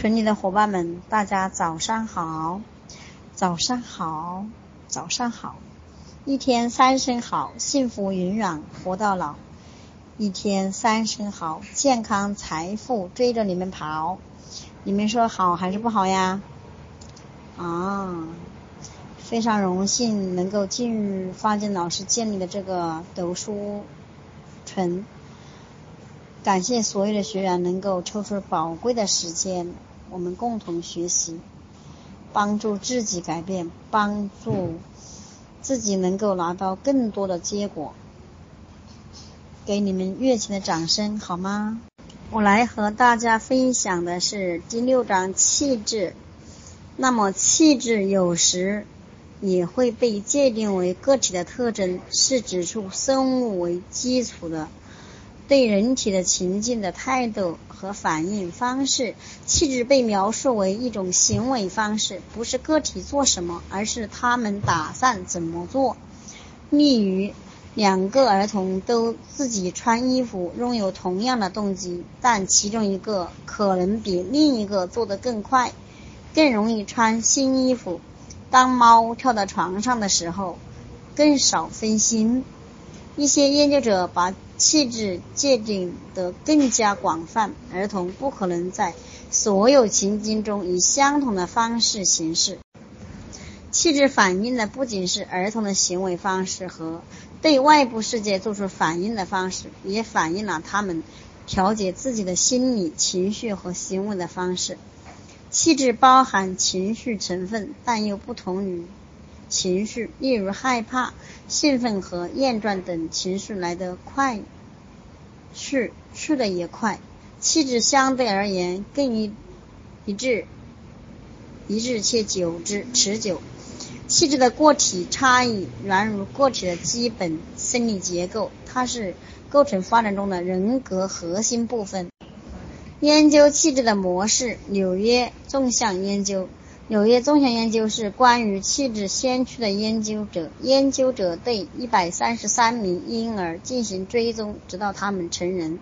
群里的伙伴们，大家早上好，早上好，早上好！一天三声好，幸福永远活到老。一天三声好，健康财富追着你们跑。你们说好还是不好呀？啊，非常荣幸能够进入方静老师建立的这个读书群。感谢所有的学员能够抽出宝贵的时间，我们共同学习，帮助自己改变，帮助自己能够拿到更多的结果。给你们热情的掌声，好吗？我来和大家分享的是第六章气质。那么，气质有时也会被界定为个体的特征，是指出生物为基础的。对人体的情境的态度和反应方式，气质被描述为一种行为方式，不是个体做什么，而是他们打算怎么做。例如，两个儿童都自己穿衣服，拥有同样的动机，但其中一个可能比另一个做得更快，更容易穿新衣服。当猫跳到床上的时候，更少分心。一些研究者把气质界定得更加广泛，儿童不可能在所有情境中以相同的方式行事。气质反映的不仅是儿童的行为方式和对外部世界做出反应的方式，也反映了他们调节自己的心理情绪和行为的方式。气质包含情绪成分，但又不同于。情绪，例如害怕、兴奋和厌倦等情绪来得快，去去的也快。气质相对而言更一一致，一致且久之持久。气质的个体差异源于个体的基本生理结构，它是构成发展中的人格核心部分。研究气质的模式，纽约纵向研究。纽约纵向研究是关于气质先驱的研究者。研究者对一百三十三名婴儿进行追踪，直到他们成人。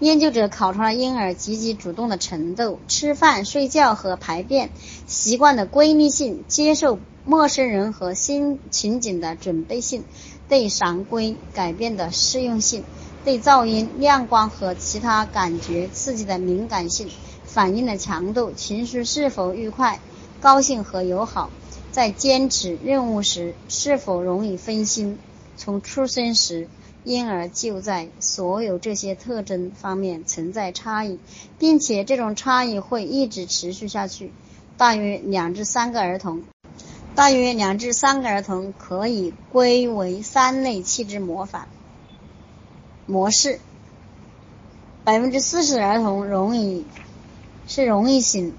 研究者考察了婴儿积极主动的程度、吃饭、睡觉和排便习惯的规律性、接受陌生人和新情景的准备性、对常规改变的适用性、对噪音、亮光和其他感觉刺激的敏感性、反应的强度、情绪是否愉快。高兴和友好，在坚持任务时是否容易分心？从出生时，婴儿就在所有这些特征方面存在差异，并且这种差异会一直持续下去。大约两至三个儿童，大约两至三个儿童可以归为三类气质模仿模式。百分之四十的儿童容易是容易型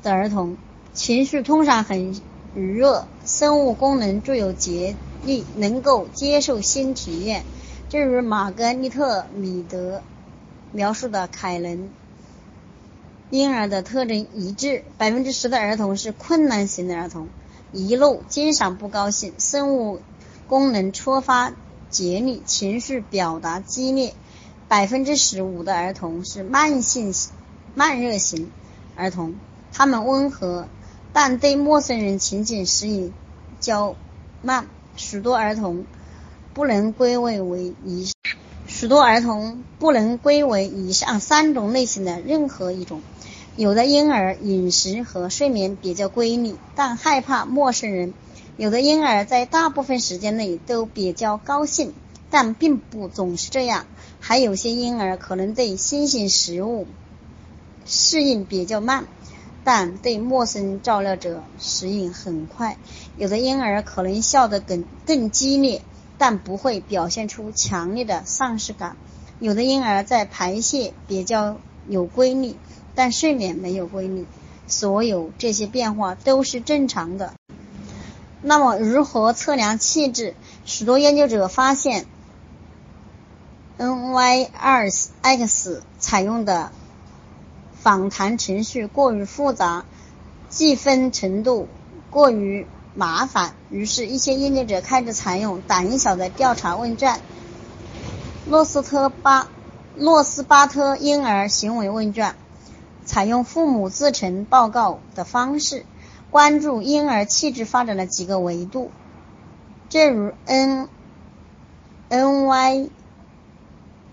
的儿童。情绪通常很愉悦，生物功能具有节律，能够接受新体验。正如玛格丽特·米德描述的，凯伦婴儿的特征一致。百分之十的儿童是困难型的儿童，易怒，经常不高兴，生物功能出发节律，情绪表达激烈。百分之十五的儿童是慢性慢热型儿童，他们温和。但对陌生人情景适应较慢，许多儿童不能归为为以许多儿童不能归为以上三种类型的任何一种。有的婴儿饮食和睡眠比较规律，但害怕陌生人；有的婴儿在大部分时间内都比较高兴，但并不总是这样。还有些婴儿可能对新型食物适应比较慢。但对陌生照料者适应很快。有的婴儿可能笑得更更激烈，但不会表现出强烈的丧失感。有的婴儿在排泄比较有规律，但睡眠没有规律。所有这些变化都是正常的。那么，如何测量气质？许多研究者发现，NY2X 采用的。访谈程序过于复杂，计分程度过于麻烦，于是，一些研究者开始采用胆小的调查问卷——洛斯特巴洛斯巴特婴儿行为问卷。采用父母自成报告的方式，关注婴儿气质发展的几个维度。正如 N N Y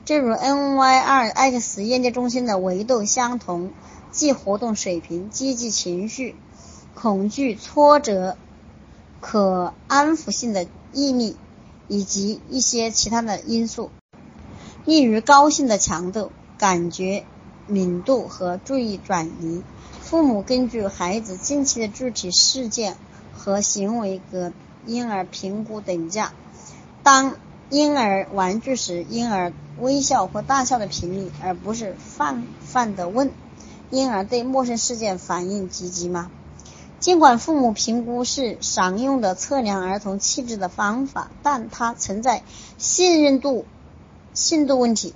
正如 N Y 二 X 研究中心的维度相同，即活动水平、积极情绪、恐惧、挫折、可安抚性的毅力，以及一些其他的因素。例如高兴的强度、感觉敏度和注意转移。父母根据孩子近期的具体事件和行为给婴儿评估等价。当婴儿玩具时，婴儿微笑或大笑的频率，而不是泛泛的问：“因而对陌生事件反应积极吗？”尽管父母评估是常用的测量儿童气质的方法，但它存在信任度。信度问题。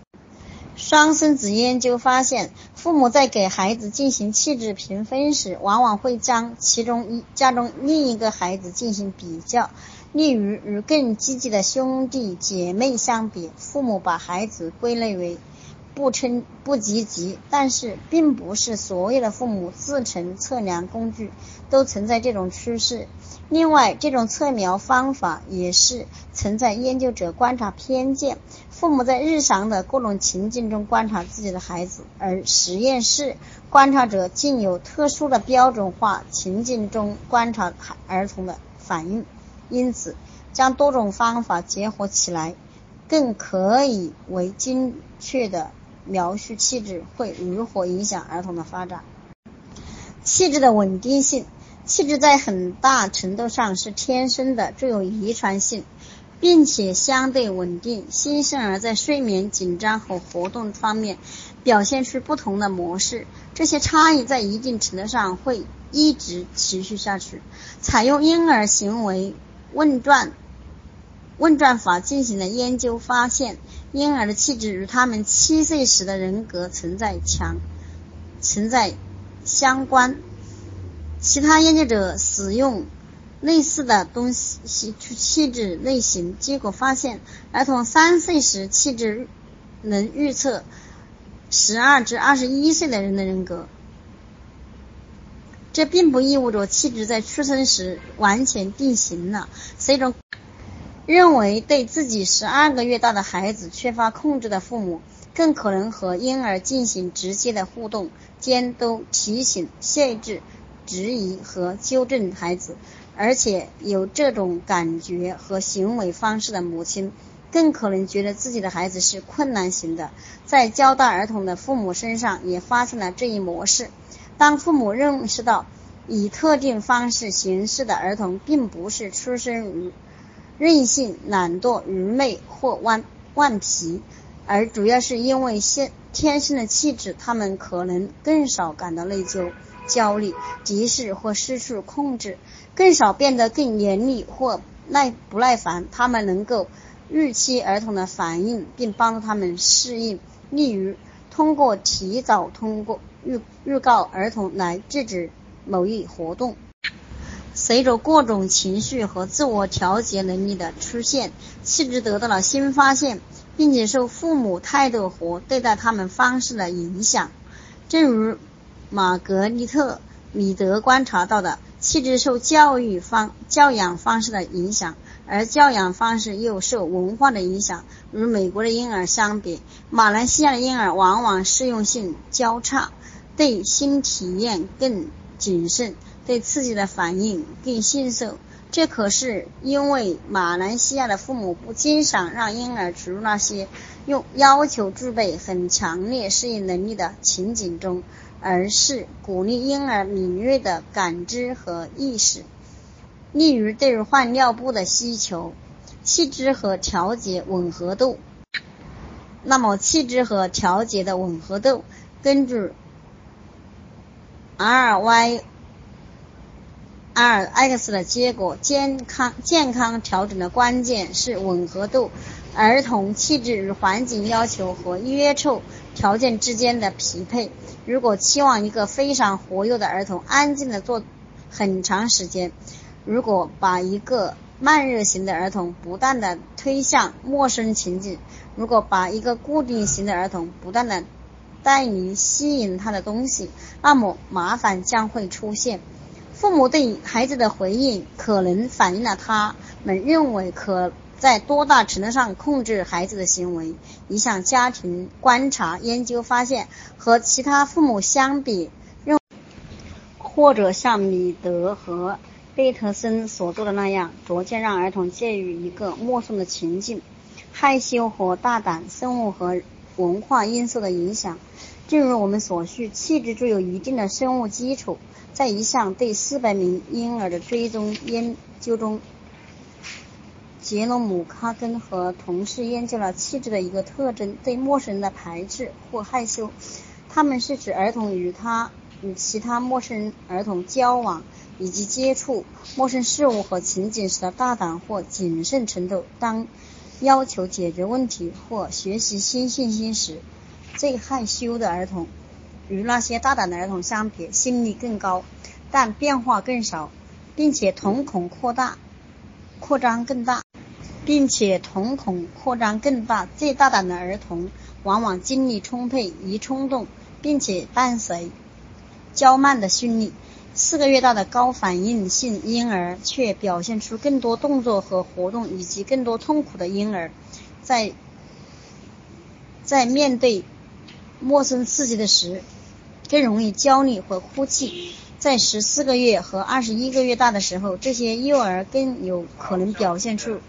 双生子研究发现，父母在给孩子进行气质评分时，往往会将其中一家中另一个孩子进行比较。例如，与更积极的兄弟姐妹相比，父母把孩子归类为不称不积极。但是，并不是所有的父母自成测量工具都存在这种趋势。另外，这种测量方法也是存在研究者观察偏见。父母在日常的各种情境中观察自己的孩子，而实验室观察者竟有特殊的标准化情境中观察孩儿童的反应。因此，将多种方法结合起来，更可以为精确的描述气质会如何影响儿童的发展。气质的稳定性。气质在很大程度上是天生的，具有遗传性，并且相对稳定。新生儿在睡眠、紧张和活动方面表现出不同的模式，这些差异在一定程度上会一直持续下去。采用婴儿行为问卷问卷法进行的研究发现，婴儿的气质与他们七岁时的人格存在强存在相关。其他研究者使用类似的东西去气质类型，结果发现，儿童三岁时气质能预测十二至二十一岁的人的人格。这并不意味着气质在出生时完全定型了。一种认为对自己十二个月大的孩子缺乏控制的父母，更可能和婴儿进行直接的互动，监督、提醒、限制。质疑和纠正孩子，而且有这种感觉和行为方式的母亲，更可能觉得自己的孩子是困难型的。在教大儿童的父母身上也发现了这一模式。当父母认识到以特定方式行事的儿童，并不是出生于任性、懒惰、愚昧或顽顽皮，而主要是因为先天生的气质，他们可能更少感到内疚。焦虑、敌视或失去控制，更少变得更严厉或耐不耐烦。他们能够预期儿童的反应，并帮助他们适应。例如，通过提早通过预预告儿童来制止某一活动。随着各种情绪和自我调节能力的出现，气质得到了新发现，并且受父母态度和对待他们方式的影响。正如。玛格丽特·米德观察到的气质受教育方教养方式的影响，而教养方式又受文化的影响。与美国的婴儿相比，马来西亚的婴儿往往适用性较差，对新体验更谨慎，对刺激的反应更迅速。这可是因为马来西亚的父母不经常让婴儿处于那些用要求具备很强烈适应能力的情景中。而是鼓励婴儿敏锐的感知和意识，例如对于换尿布的需求，气质和调节吻合度。那么，气质和调节的吻合度，根据 R Y R X 的结果，健康健康调整的关键是吻合度。儿童气质与环境要求和约束条件之间的匹配。如果期望一个非常活跃的儿童安静的坐很长时间，如果把一个慢热型的儿童不断的推向陌生情景，如果把一个固定型的儿童不断的带你吸引他的东西，那么麻烦将会出现。父母对孩子的回应，可能反映了他们认为可在多大程度上控制孩子的行为。一项家庭观察研究发现，和其他父母相比，认或者像米德和贝特森所做的那样，逐渐让儿童介于一个陌生的情境。害羞和大胆，生物和文化因素的影响。正如我们所述，气质具有一定的生物基础。在一项对四百名婴儿的追踪研究中，杰罗姆·卡根和同事研究了气质的一个特征：对陌生人的排斥或害羞。他们是指儿童与他与其他陌生儿童交往以及接触陌生事物和情景时的大胆或谨慎程度。当要求解决问题或学习新信息时，最害羞的儿童与那些大胆的儿童相比，心率更高，但变化更少，并且瞳孔扩大、扩张更大，并且瞳孔扩张更大。最大胆的儿童往往精力充沛、易冲动，并且伴随较慢的心率。四个月大的高反应性婴儿却表现出更多动作和活动，以及更多痛苦的婴儿，在在面对陌生刺激的时，更容易焦虑和哭泣。在十四个月和二十一个月大的时候，这些幼儿更有可能表现出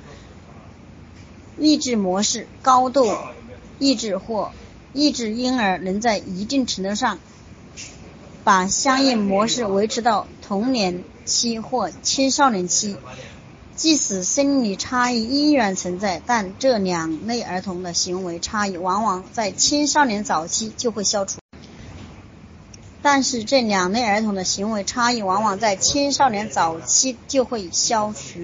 抑制模式、高度抑制或抑制婴儿能在一定程度上。把相应模式维持到童年期或青少年期，即使生理差异依然存在，但这两类儿童的行为差异往往在青少年早期就会消除。但是这两类儿童的行为差异往往在青少年早期就会消除。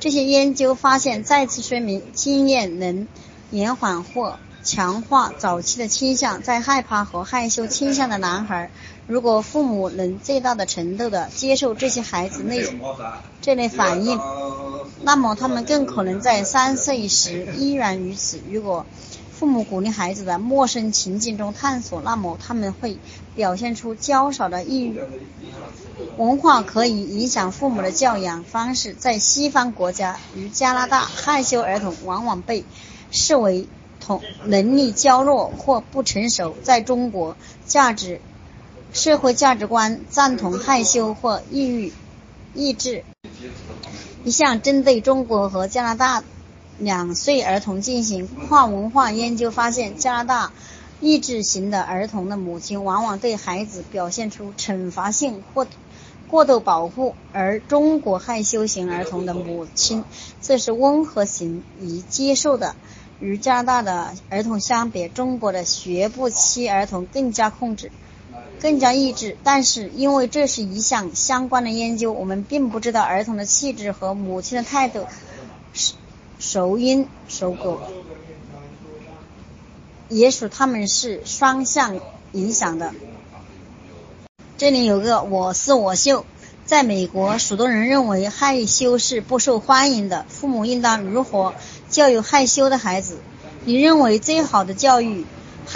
这些研究发现，再次说明经验能延缓或。强化早期的倾向，在害怕和害羞倾向的男孩，如果父母能最大的程度的接受这些孩子类这类反应，那么他们更可能在三岁时依然如此。如果父母鼓励孩子在陌生情境中探索，那么他们会表现出较少的抑郁。文化可以影响父母的教养方式。在西方国家，如加拿大，害羞儿童往往被视为同。能力较弱或不成熟，在中国，价值社会价值观赞同害羞或抑郁抑制。一项针对中国和加拿大两岁儿童进行跨文化研究发现，加拿大抑制型的儿童的母亲往往对孩子表现出惩罚性或过度保护，而中国害羞型儿童的母亲 则是温和型以接受的。与加拿大的儿童相比，中国的学步期儿童更加控制，更加抑制。但是，因为这是一项相关的研究，我们并不知道儿童的气质和母亲的态度是孰因孰果。也许他们是双向影响的。这里有个我是我秀。在美国，许多人认为害羞是不受欢迎的。父母应当如何？教育害羞的孩子，你认为最好的教育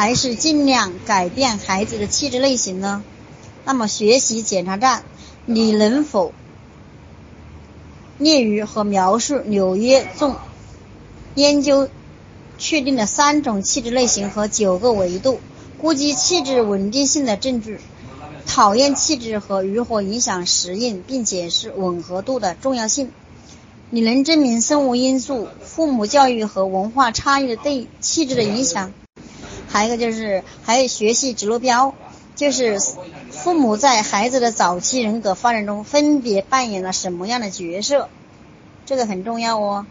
还是尽量改变孩子的气质类型呢？那么学习检查站，你能否列于和描述纽约中研究确定的三种气质类型和九个维度，估计气质稳定性的证据，讨厌气质和如何影响适应并解释吻合度的重要性？你能证明生物因素、父母教育和文化差异的对气质的影响？还有一个就是，还有学习指路标，就是父母在孩子的早期人格发展中分别扮演了什么样的角色？这个很重要哦。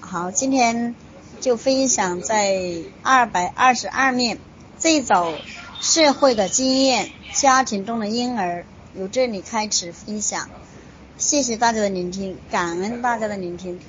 好，今天就分享在二百二十二面最早社会的经验，家庭中的婴儿，由这里开始分享。谢谢大家的聆听，感恩大家的聆听。